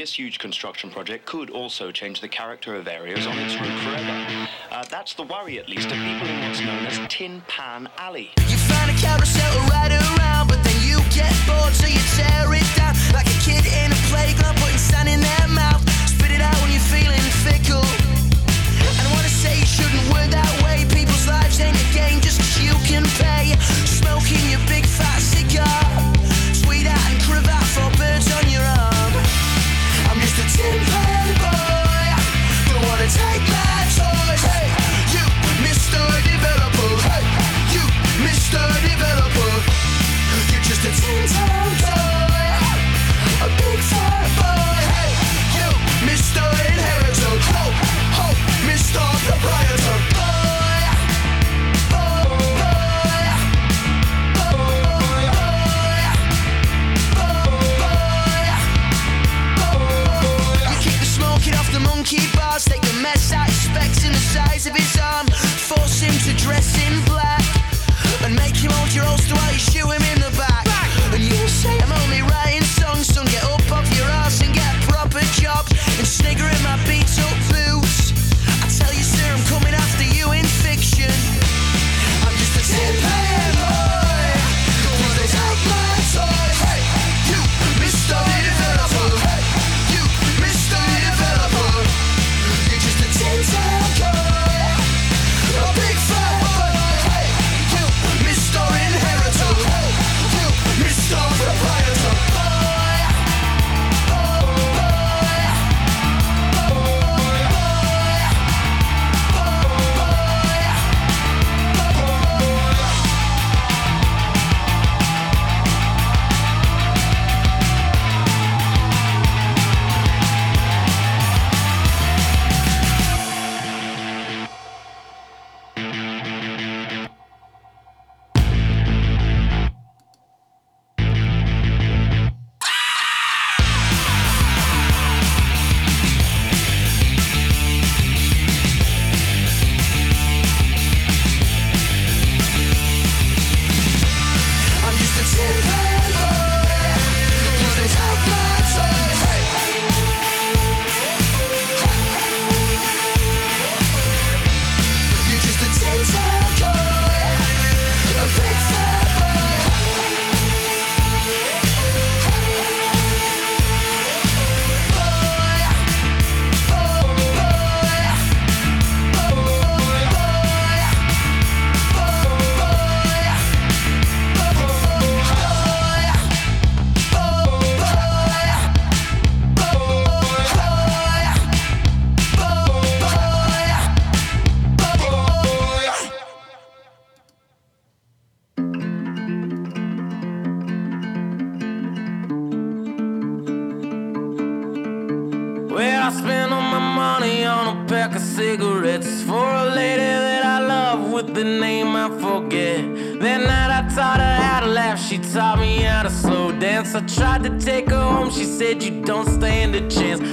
This huge construction project could also change the character of areas on its route forever. Uh, that's the worry, at least, of people in what's known as Tin Pan Alley. You find a carousel around, but then you get bored, so you tear it down like a kid in a playground, putting sand in their mouth. Spit it out when you're feeling fickle. And I wanna say you shouldn't that way. People's lives ain't a game you can pay. Smoking your big fat cigar,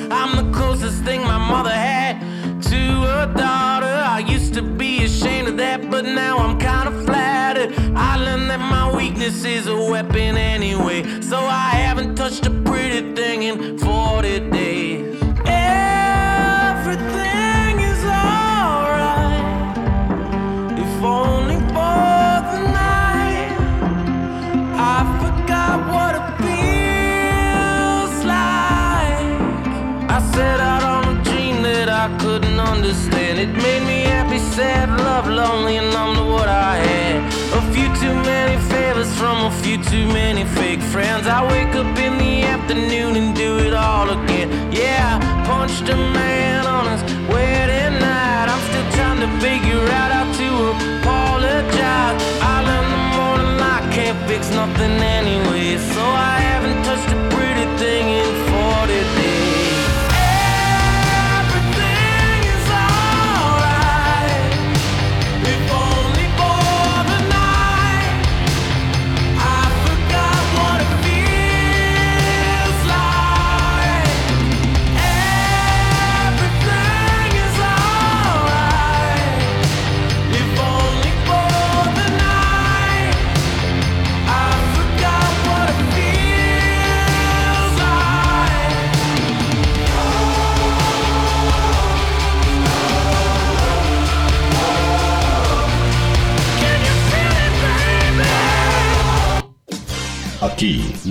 I'm the closest thing my mother had to a daughter. I used to be ashamed of that, but now I'm kinda flattered. I learned that my weakness is a weapon anyway, so I haven't touched a pretty thing in 40 days. Sad, love, lonely, and numb to what I had. A few too many favors from a few too many fake friends. I wake up in the afternoon and do it all again. Yeah, I punched a man on his wedding night. I'm still trying to figure out how to apologize. I learned the morning I can't fix nothing anyway, so I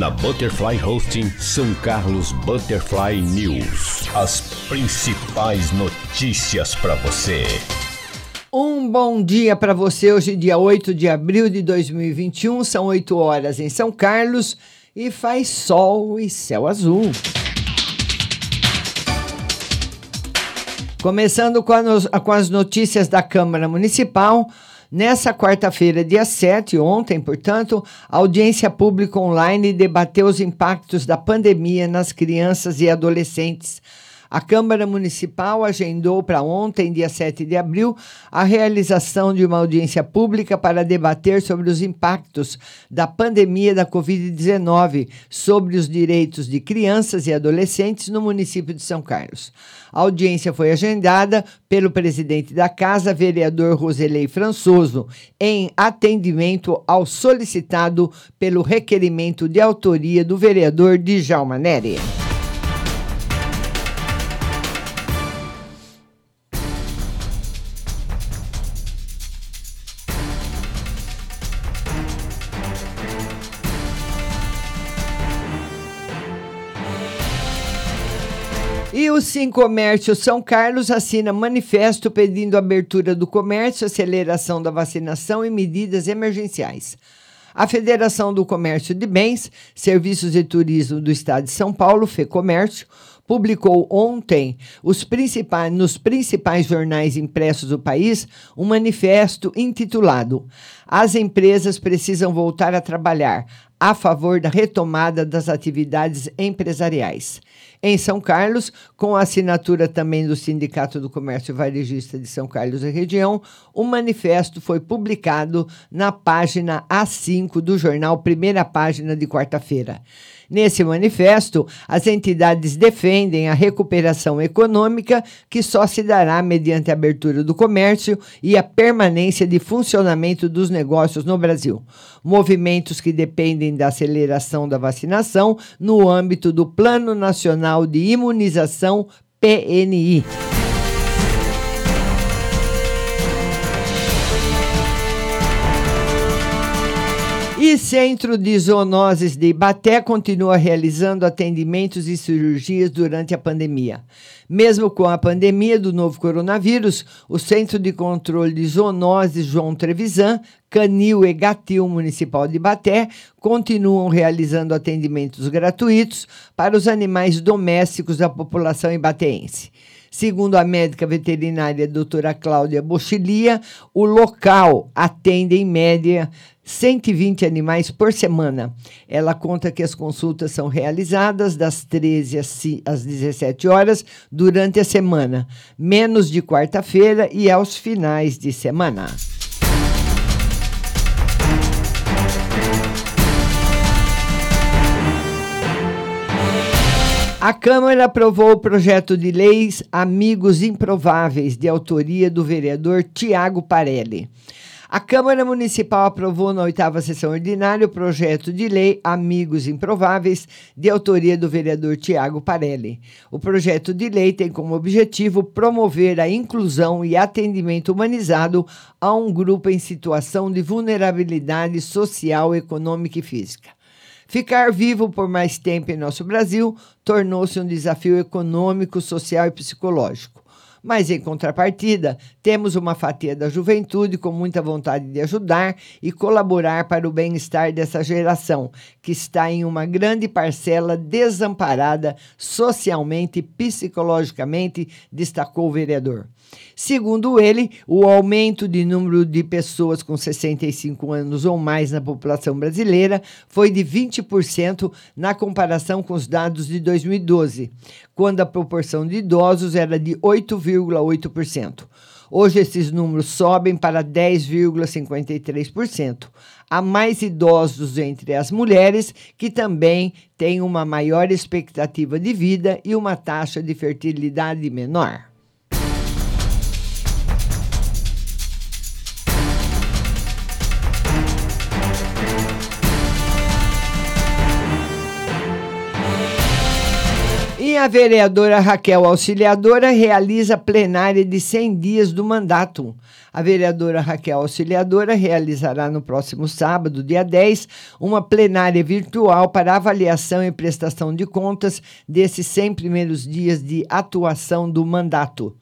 na Butterfly Hosting São Carlos Butterfly News. As principais notícias para você. Um bom dia para você. Hoje, dia 8 de abril de 2021, são 8 horas em São Carlos e faz sol e céu azul. Começando com, com as notícias da Câmara Municipal. Nessa quarta-feira, dia 7, ontem, portanto, a audiência pública online debateu os impactos da pandemia nas crianças e adolescentes a Câmara Municipal agendou para ontem, dia 7 de abril, a realização de uma audiência pública para debater sobre os impactos da pandemia da Covid-19 sobre os direitos de crianças e adolescentes no município de São Carlos. A audiência foi agendada pelo presidente da Casa, vereador Roselei Françoso, em atendimento ao solicitado pelo requerimento de autoria do vereador Djalma Neri. E o Sim Comércio São Carlos assina manifesto pedindo abertura do comércio, aceleração da vacinação e medidas emergenciais. A Federação do Comércio de Bens, Serviços e Turismo do Estado de São Paulo, FEComércio, publicou ontem principais, nos principais jornais impressos do país um manifesto intitulado As empresas precisam voltar a trabalhar a favor da retomada das atividades empresariais em São Carlos, com a assinatura também do Sindicato do Comércio Varejista de São Carlos e região, o manifesto foi publicado na página A5 do jornal Primeira Página de quarta-feira. Nesse manifesto, as entidades defendem a recuperação econômica que só se dará mediante a abertura do comércio e a permanência de funcionamento dos negócios no Brasil. Movimentos que dependem da aceleração da vacinação no âmbito do Plano Nacional de Imunização PNI. Centro de Zoonoses de Ibaté continua realizando atendimentos e cirurgias durante a pandemia. Mesmo com a pandemia do novo coronavírus, o Centro de Controle de Zoonoses João Trevisan, Canil e Gatil Municipal de Ibaté continuam realizando atendimentos gratuitos para os animais domésticos da população ibateense. Segundo a médica veterinária doutora Cláudia Bochilia, o local atende em média 120 animais por semana. Ela conta que as consultas são realizadas das 13 às 17 horas durante a semana, menos de quarta-feira e aos finais de semana. A Câmara aprovou o projeto de leis Amigos Improváveis, de autoria do vereador Tiago Parelli. A Câmara Municipal aprovou na oitava sessão ordinária o projeto de lei Amigos Improváveis, de autoria do vereador Tiago Parelli. O projeto de lei tem como objetivo promover a inclusão e atendimento humanizado a um grupo em situação de vulnerabilidade social, econômica e física. Ficar vivo por mais tempo em nosso Brasil tornou-se um desafio econômico, social e psicológico. Mas, em contrapartida, temos uma fatia da juventude com muita vontade de ajudar e colaborar para o bem-estar dessa geração, que está em uma grande parcela desamparada socialmente e psicologicamente, destacou o vereador. Segundo ele, o aumento de número de pessoas com 65 anos ou mais na população brasileira foi de 20% na comparação com os dados de 2012, quando a proporção de idosos era de 8,8%. Hoje esses números sobem para 10,53%. Há mais idosos entre as mulheres, que também têm uma maior expectativa de vida e uma taxa de fertilidade menor. A vereadora Raquel Auxiliadora realiza plenária de 100 dias do mandato. A vereadora Raquel Auxiliadora realizará no próximo sábado, dia 10, uma plenária virtual para avaliação e prestação de contas desses 100 primeiros dias de atuação do mandato.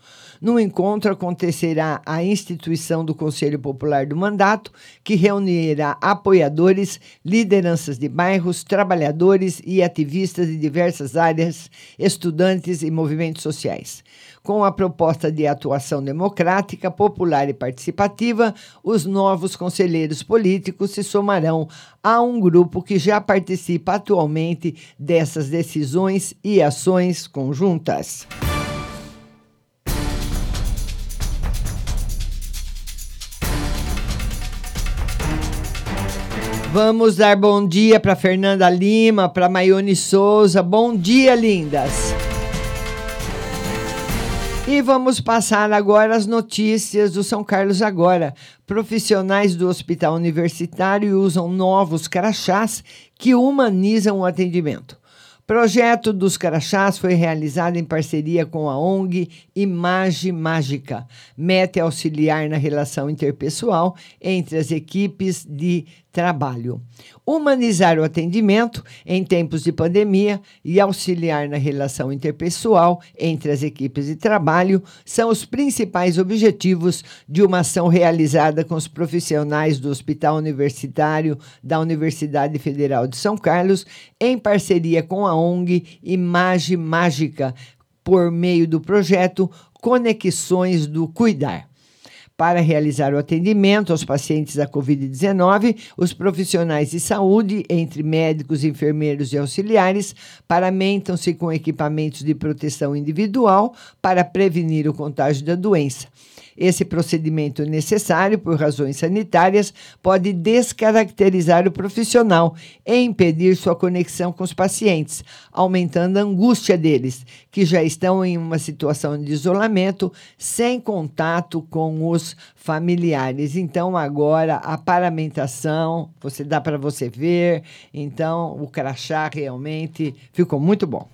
No encontro acontecerá a instituição do Conselho Popular do Mandato, que reunirá apoiadores, lideranças de bairros, trabalhadores e ativistas de diversas áreas, estudantes e movimentos sociais. Com a proposta de atuação democrática, popular e participativa, os novos conselheiros políticos se somarão a um grupo que já participa atualmente dessas decisões e ações conjuntas. Vamos dar bom dia para Fernanda Lima, para Maione Souza. Bom dia, lindas. E vamos passar agora as notícias do São Carlos Agora. Profissionais do Hospital Universitário usam novos crachás que humanizam o atendimento. Projeto dos Crachás foi realizado em parceria com a ONG Imagem Mágica, meta auxiliar na relação interpessoal entre as equipes de trabalho. Humanizar o atendimento em tempos de pandemia e auxiliar na relação interpessoal entre as equipes de trabalho são os principais objetivos de uma ação realizada com os profissionais do Hospital Universitário da Universidade Federal de São Carlos, em parceria com a ONG Imagem Mágica, por meio do projeto Conexões do Cuidar. Para realizar o atendimento aos pacientes da Covid-19, os profissionais de saúde, entre médicos, enfermeiros e auxiliares, paramentam-se com equipamentos de proteção individual para prevenir o contágio da doença. Esse procedimento necessário por razões sanitárias pode descaracterizar o profissional e impedir sua conexão com os pacientes, aumentando a angústia deles, que já estão em uma situação de isolamento, sem contato com os familiares. Então, agora a paramentação, você dá para você ver. Então, o crachá realmente ficou muito bom.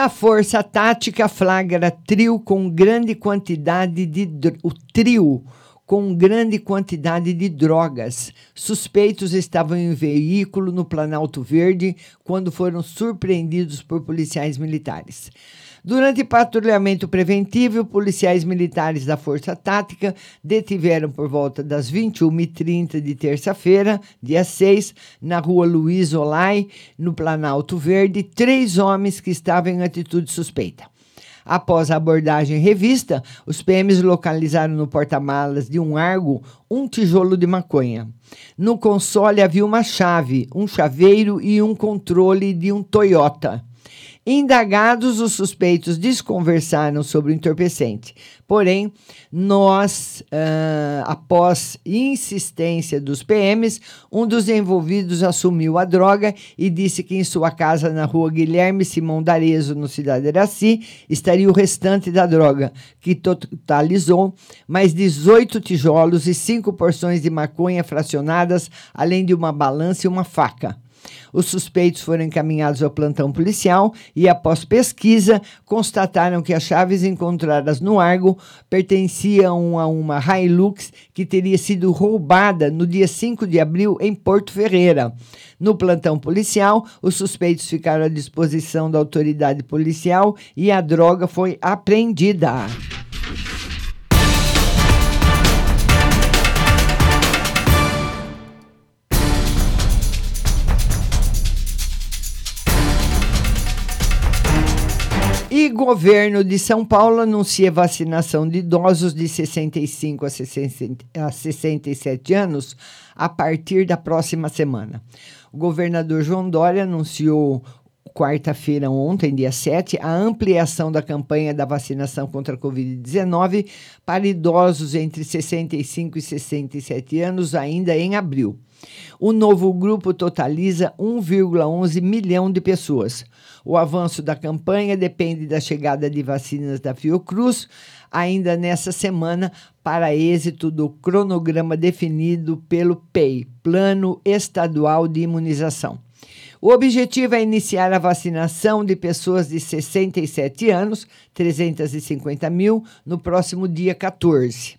A Força Tática flagra trio com grande quantidade de o trio com grande quantidade de drogas. Suspeitos estavam em um veículo no Planalto Verde quando foram surpreendidos por policiais militares. Durante patrulhamento preventivo, policiais militares da Força Tática detiveram por volta das 21h30 de terça-feira, dia 6, na rua Luiz Olai, no Planalto Verde, três homens que estavam em atitude suspeita. Após a abordagem revista, os PMs localizaram no porta-malas de um Argo um tijolo de maconha. No console havia uma chave, um chaveiro e um controle de um Toyota. Indagados, os suspeitos desconversaram sobre o entorpecente. Porém, nós, uh, após insistência dos PMs, um dos envolvidos assumiu a droga e disse que em sua casa na rua Guilherme Simão Darezo, no Cidade Iraci, estaria o restante da droga, que totalizou mais 18 tijolos e cinco porções de maconha fracionadas, além de uma balança e uma faca. Os suspeitos foram encaminhados ao plantão policial e, após pesquisa, constataram que as chaves encontradas no Argo pertenciam a uma Hilux que teria sido roubada no dia 5 de abril em Porto Ferreira. No plantão policial, os suspeitos ficaram à disposição da autoridade policial e a droga foi apreendida. E governo de São Paulo anuncia vacinação de idosos de 65 a, 60, a 67 anos a partir da próxima semana. O governador João Dória anunciou quarta-feira, ontem, dia 7, a ampliação da campanha da vacinação contra a Covid-19 para idosos entre 65 e 67 anos, ainda em abril. O novo grupo totaliza 1,11 milhão de pessoas. O avanço da campanha depende da chegada de vacinas da Fiocruz, ainda nessa semana, para êxito do cronograma definido pelo PEI, Plano Estadual de Imunização. O objetivo é iniciar a vacinação de pessoas de 67 anos, 350 mil, no próximo dia 14.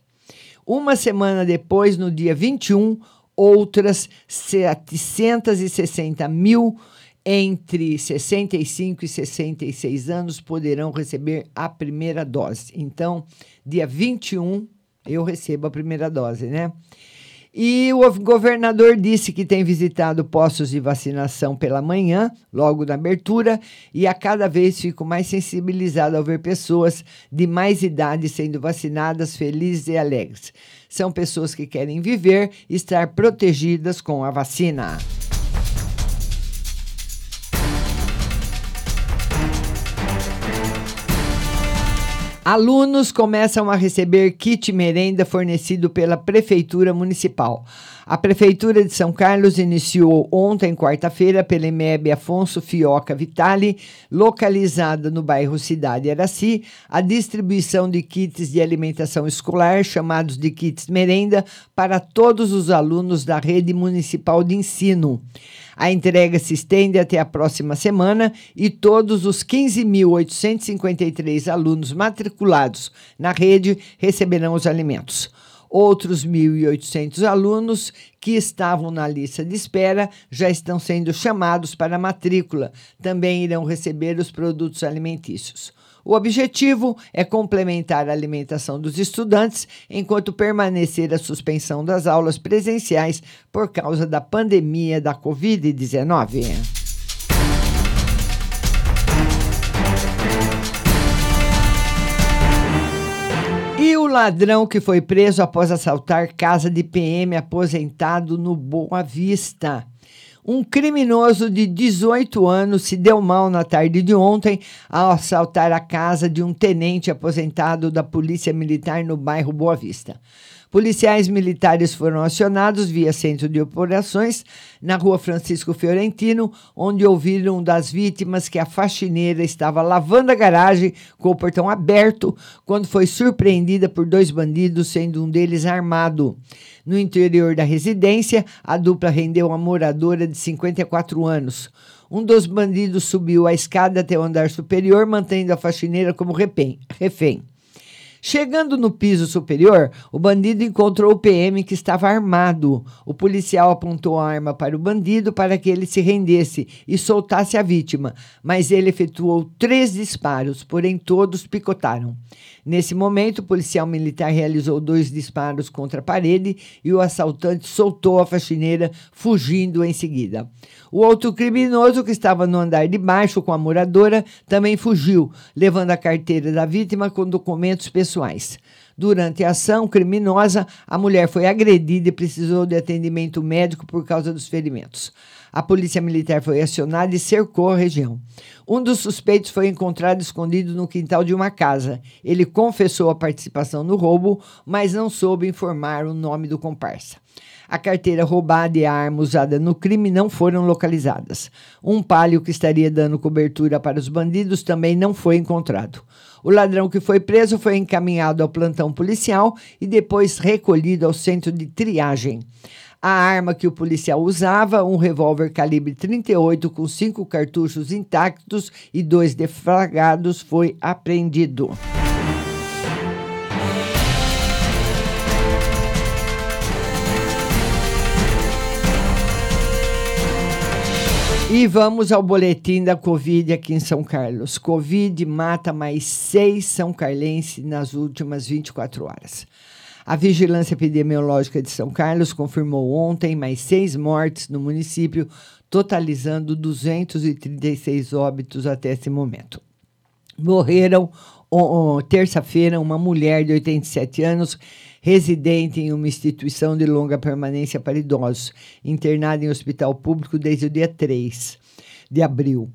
Uma semana depois, no dia 21, outras 760 mil entre 65 e 66 anos poderão receber a primeira dose. Então, dia 21, eu recebo a primeira dose, né? E o governador disse que tem visitado postos de vacinação pela manhã, logo na abertura, e a cada vez fico mais sensibilizado ao ver pessoas de mais idade sendo vacinadas, felizes e alegres. São pessoas que querem viver e estar protegidas com a vacina. Alunos começam a receber kit merenda fornecido pela Prefeitura Municipal. A Prefeitura de São Carlos iniciou ontem, quarta-feira, pela EMEB Afonso Fioca Vitali, localizada no bairro Cidade Araci, a distribuição de kits de alimentação escolar, chamados de kits merenda, para todos os alunos da rede municipal de ensino. A entrega se estende até a próxima semana e todos os 15.853 alunos matriculados na rede receberão os alimentos. Outros 1.800 alunos que estavam na lista de espera já estão sendo chamados para a matrícula. Também irão receber os produtos alimentícios. O objetivo é complementar a alimentação dos estudantes enquanto permanecer a suspensão das aulas presenciais por causa da pandemia da Covid-19. E o ladrão que foi preso após assaltar casa de PM aposentado no Boa Vista. Um criminoso de 18 anos se deu mal na tarde de ontem ao assaltar a casa de um tenente aposentado da Polícia Militar no bairro Boa Vista. Policiais militares foram acionados via centro de operações na rua Francisco Fiorentino, onde ouviram das vítimas que a faxineira estava lavando a garagem com o portão aberto quando foi surpreendida por dois bandidos, sendo um deles armado. No interior da residência, a dupla rendeu uma moradora de 54 anos. Um dos bandidos subiu a escada até o andar superior, mantendo a faxineira como refém. Chegando no piso superior, o bandido encontrou o PM que estava armado. O policial apontou a arma para o bandido para que ele se rendesse e soltasse a vítima, mas ele efetuou três disparos, porém todos picotaram. Nesse momento, o policial militar realizou dois disparos contra a parede e o assaltante soltou a faxineira, fugindo em seguida. O outro criminoso, que estava no andar de baixo com a moradora, também fugiu, levando a carteira da vítima com documentos pessoais. Durante a ação criminosa, a mulher foi agredida e precisou de atendimento médico por causa dos ferimentos. A polícia militar foi acionada e cercou a região. Um dos suspeitos foi encontrado escondido no quintal de uma casa. Ele confessou a participação no roubo, mas não soube informar o nome do comparsa. A carteira roubada e a arma usada no crime não foram localizadas. Um palio que estaria dando cobertura para os bandidos também não foi encontrado. O ladrão que foi preso foi encaminhado ao plantão policial e depois recolhido ao centro de triagem. A arma que o policial usava, um revólver calibre 38 com cinco cartuchos intactos e dois defragados, foi apreendido. E vamos ao boletim da Covid aqui em São Carlos. Covid mata mais seis São Carlenses nas últimas 24 horas. A Vigilância Epidemiológica de São Carlos confirmou ontem mais seis mortes no município, totalizando 236 óbitos até esse momento. Morreram terça-feira uma mulher de 87 anos residente em uma instituição de longa permanência para idosos, internada em hospital público desde o dia 3 de abril.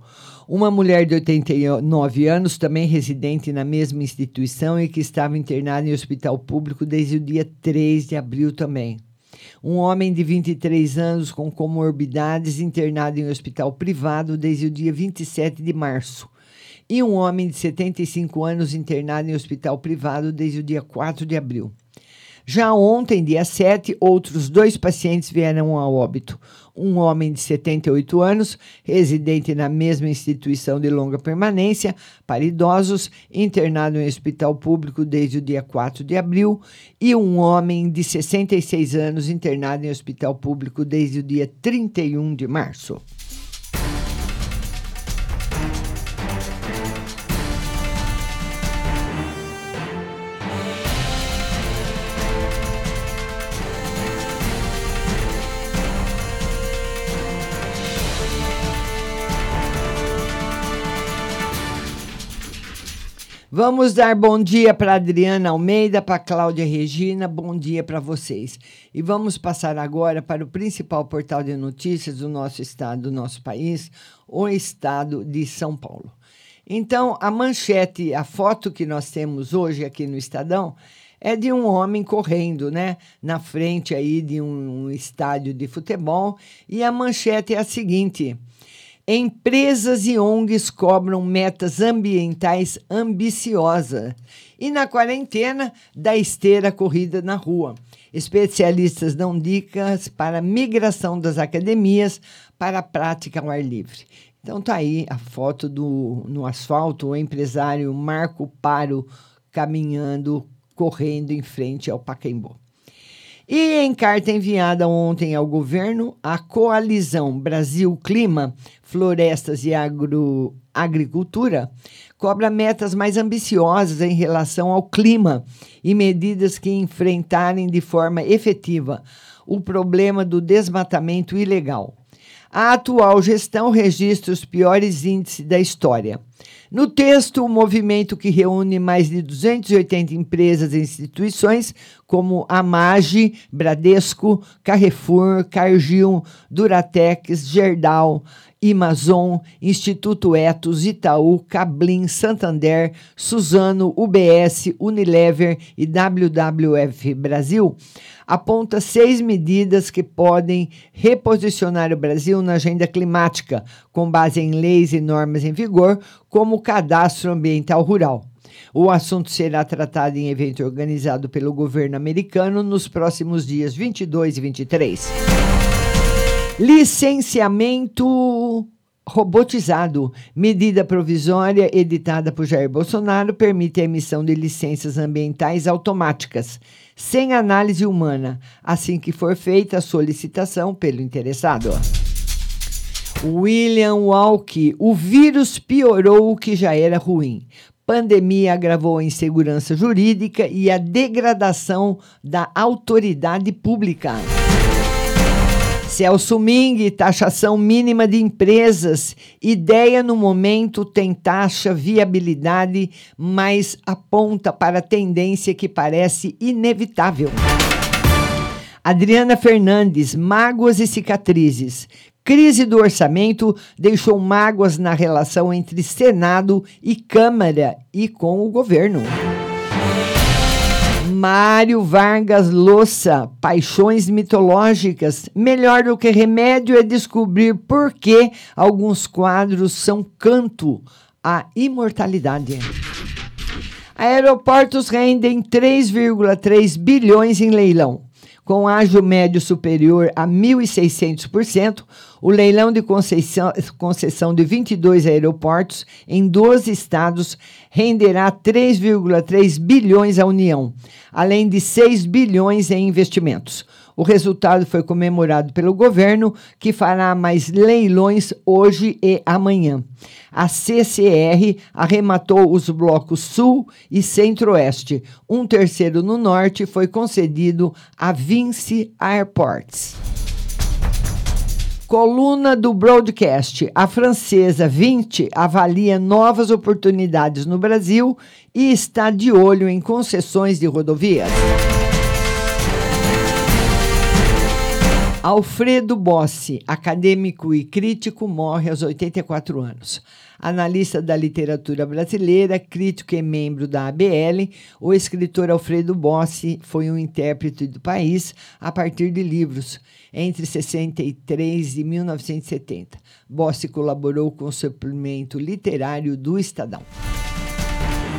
Uma mulher de 89 anos, também residente na mesma instituição e que estava internada em hospital público desde o dia 3 de abril também. Um homem de 23 anos com comorbidades internado em hospital privado desde o dia 27 de março. E um homem de 75 anos internado em hospital privado desde o dia 4 de abril. Já ontem, dia 7, outros dois pacientes vieram a óbito. Um homem de 78 anos, residente na mesma instituição de longa permanência para idosos, internado em hospital público desde o dia 4 de abril, e um homem de 66 anos, internado em hospital público desde o dia 31 de março. Vamos dar bom dia para Adriana Almeida, para Cláudia Regina, bom dia para vocês. E vamos passar agora para o principal portal de notícias do nosso estado, do nosso país, o estado de São Paulo. Então, a manchete, a foto que nós temos hoje aqui no Estadão é de um homem correndo, né, na frente aí de um, um estádio de futebol, e a manchete é a seguinte: Empresas e ONGs cobram metas ambientais ambiciosas. E na quarentena, da esteira corrida na rua. Especialistas dão dicas para migração das academias para a prática ao ar livre. Então tá aí a foto do no asfalto, o empresário Marco Paro caminhando, correndo em frente ao Pacaembu. E em carta enviada ontem ao governo, a coalizão Brasil Clima, Florestas e Agro, Agricultura cobra metas mais ambiciosas em relação ao clima e medidas que enfrentarem de forma efetiva o problema do desmatamento ilegal. A atual gestão registra os piores índices da história. No texto, o movimento que reúne mais de 280 empresas e instituições, como a Mage, Bradesco, Carrefour, Cargill, Duratex, Gerdau, Amazon, Instituto Etos, Itaú, Cablin, Santander, Suzano, UBS, Unilever e WWF Brasil, aponta seis medidas que podem reposicionar o Brasil na agenda climática, com base em leis e normas em vigor, como o cadastro ambiental rural. O assunto será tratado em evento organizado pelo governo americano nos próximos dias 22 e 23. Licenciamento robotizado. Medida provisória editada por Jair Bolsonaro permite a emissão de licenças ambientais automáticas, sem análise humana, assim que for feita a solicitação pelo interessado. William Walke, o vírus piorou o que já era ruim. Pandemia agravou a insegurança jurídica e a degradação da autoridade pública. Celso Ming, taxação mínima de empresas. Ideia no momento tem taxa viabilidade, mas aponta para tendência que parece inevitável. Adriana Fernandes, mágoas e cicatrizes. Crise do orçamento deixou mágoas na relação entre Senado e Câmara e com o governo. Mário Vargas Llosa, Paixões Mitológicas. Melhor do que remédio é descobrir por que alguns quadros são canto à imortalidade. Aeroportos rendem 3,3 bilhões em leilão. Com ágio médio superior a 1.600%, o leilão de concessão, concessão de 22 aeroportos em 12 estados renderá 3,3 bilhões à União, além de 6 bilhões em investimentos. O resultado foi comemorado pelo governo, que fará mais leilões hoje e amanhã. A CCR arrematou os blocos Sul e Centro-Oeste. Um terceiro no Norte foi concedido a Vinci Airports. Coluna do broadcast. A francesa 20 avalia novas oportunidades no Brasil e está de olho em concessões de rodovias. Alfredo Bossi, acadêmico e crítico, morre aos 84 anos. Analista da literatura brasileira, crítico e membro da ABL, o escritor Alfredo Bossi foi um intérprete do país a partir de livros entre 63 e 1970. Bossi colaborou com o suplemento literário do Estadão.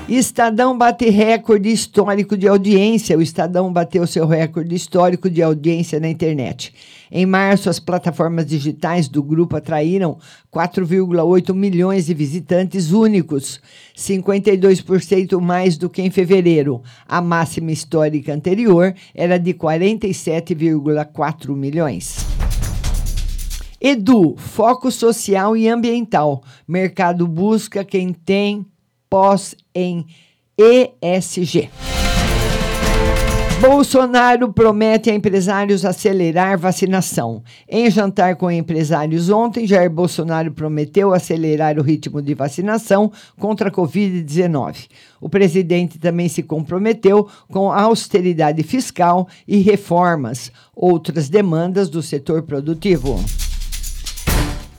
Estadão bate recorde histórico de audiência. O Estadão bateu seu recorde histórico de audiência na internet. Em março, as plataformas digitais do grupo atraíram 4,8 milhões de visitantes únicos, 52% mais do que em fevereiro. A máxima histórica anterior era de 47,4 milhões. Edu, foco social e ambiental. Mercado busca quem tem pós em ESG. Bolsonaro promete a empresários acelerar vacinação. Em jantar com empresários ontem, Jair Bolsonaro prometeu acelerar o ritmo de vacinação contra a Covid-19. O presidente também se comprometeu com austeridade fiscal e reformas, outras demandas do setor produtivo.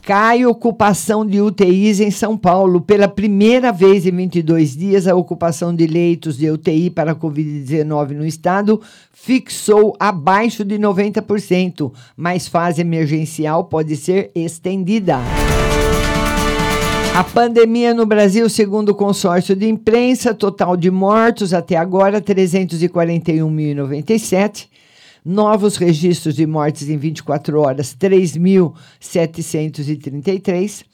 Cai ocupação de UTIs em São Paulo. Pela primeira vez em 22 dias, a ocupação de leitos de UTI para a Covid-19 no estado fixou abaixo de 90%, mas fase emergencial pode ser estendida. A pandemia no Brasil, segundo o consórcio de imprensa, total de mortos até agora 341.097 novos registros de mortes em 24 horas, 3.733.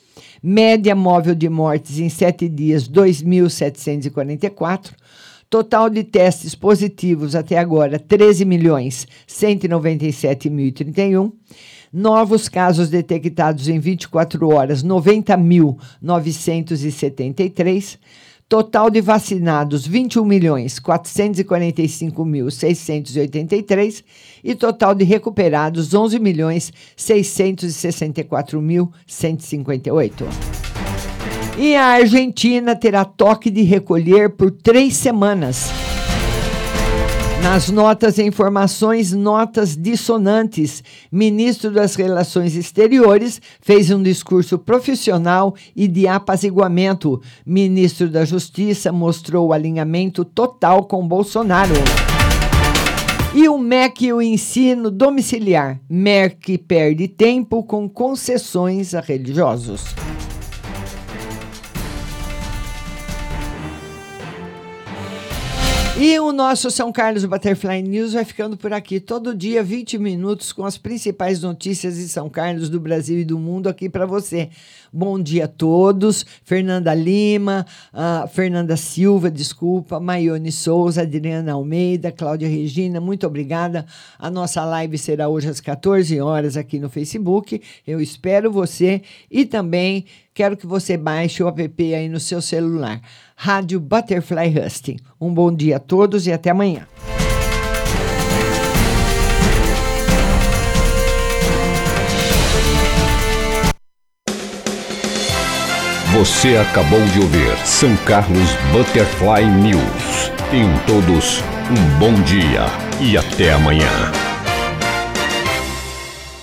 Média móvel de mortes em 7 dias, 2.744. Total de testes positivos até agora, 13 milhões 197.031. Novos casos detectados em 24 horas, 90.973. Total de vacinados, 21 milhões 445 mil 683 e total de recuperados, 11 milhões 664 mil 158. E a Argentina terá toque de recolher por três semanas. Nas notas e informações, notas dissonantes. Ministro das Relações Exteriores fez um discurso profissional e de apaziguamento. Ministro da Justiça mostrou alinhamento total com Bolsonaro. E o MEC e o ensino domiciliar. MEC perde tempo com concessões a religiosos. E o nosso São Carlos Butterfly News vai ficando por aqui todo dia, 20 minutos, com as principais notícias de São Carlos, do Brasil e do mundo aqui para você. Bom dia a todos. Fernanda Lima, Fernanda Silva, desculpa, Maione Souza, Adriana Almeida, Cláudia Regina, muito obrigada. A nossa live será hoje às 14 horas aqui no Facebook. Eu espero você e também quero que você baixe o app aí no seu celular. Rádio Butterfly Husting. Um bom dia a todos e até amanhã. Você acabou de ouvir São Carlos Butterfly News. Tenham todos um bom dia e até amanhã.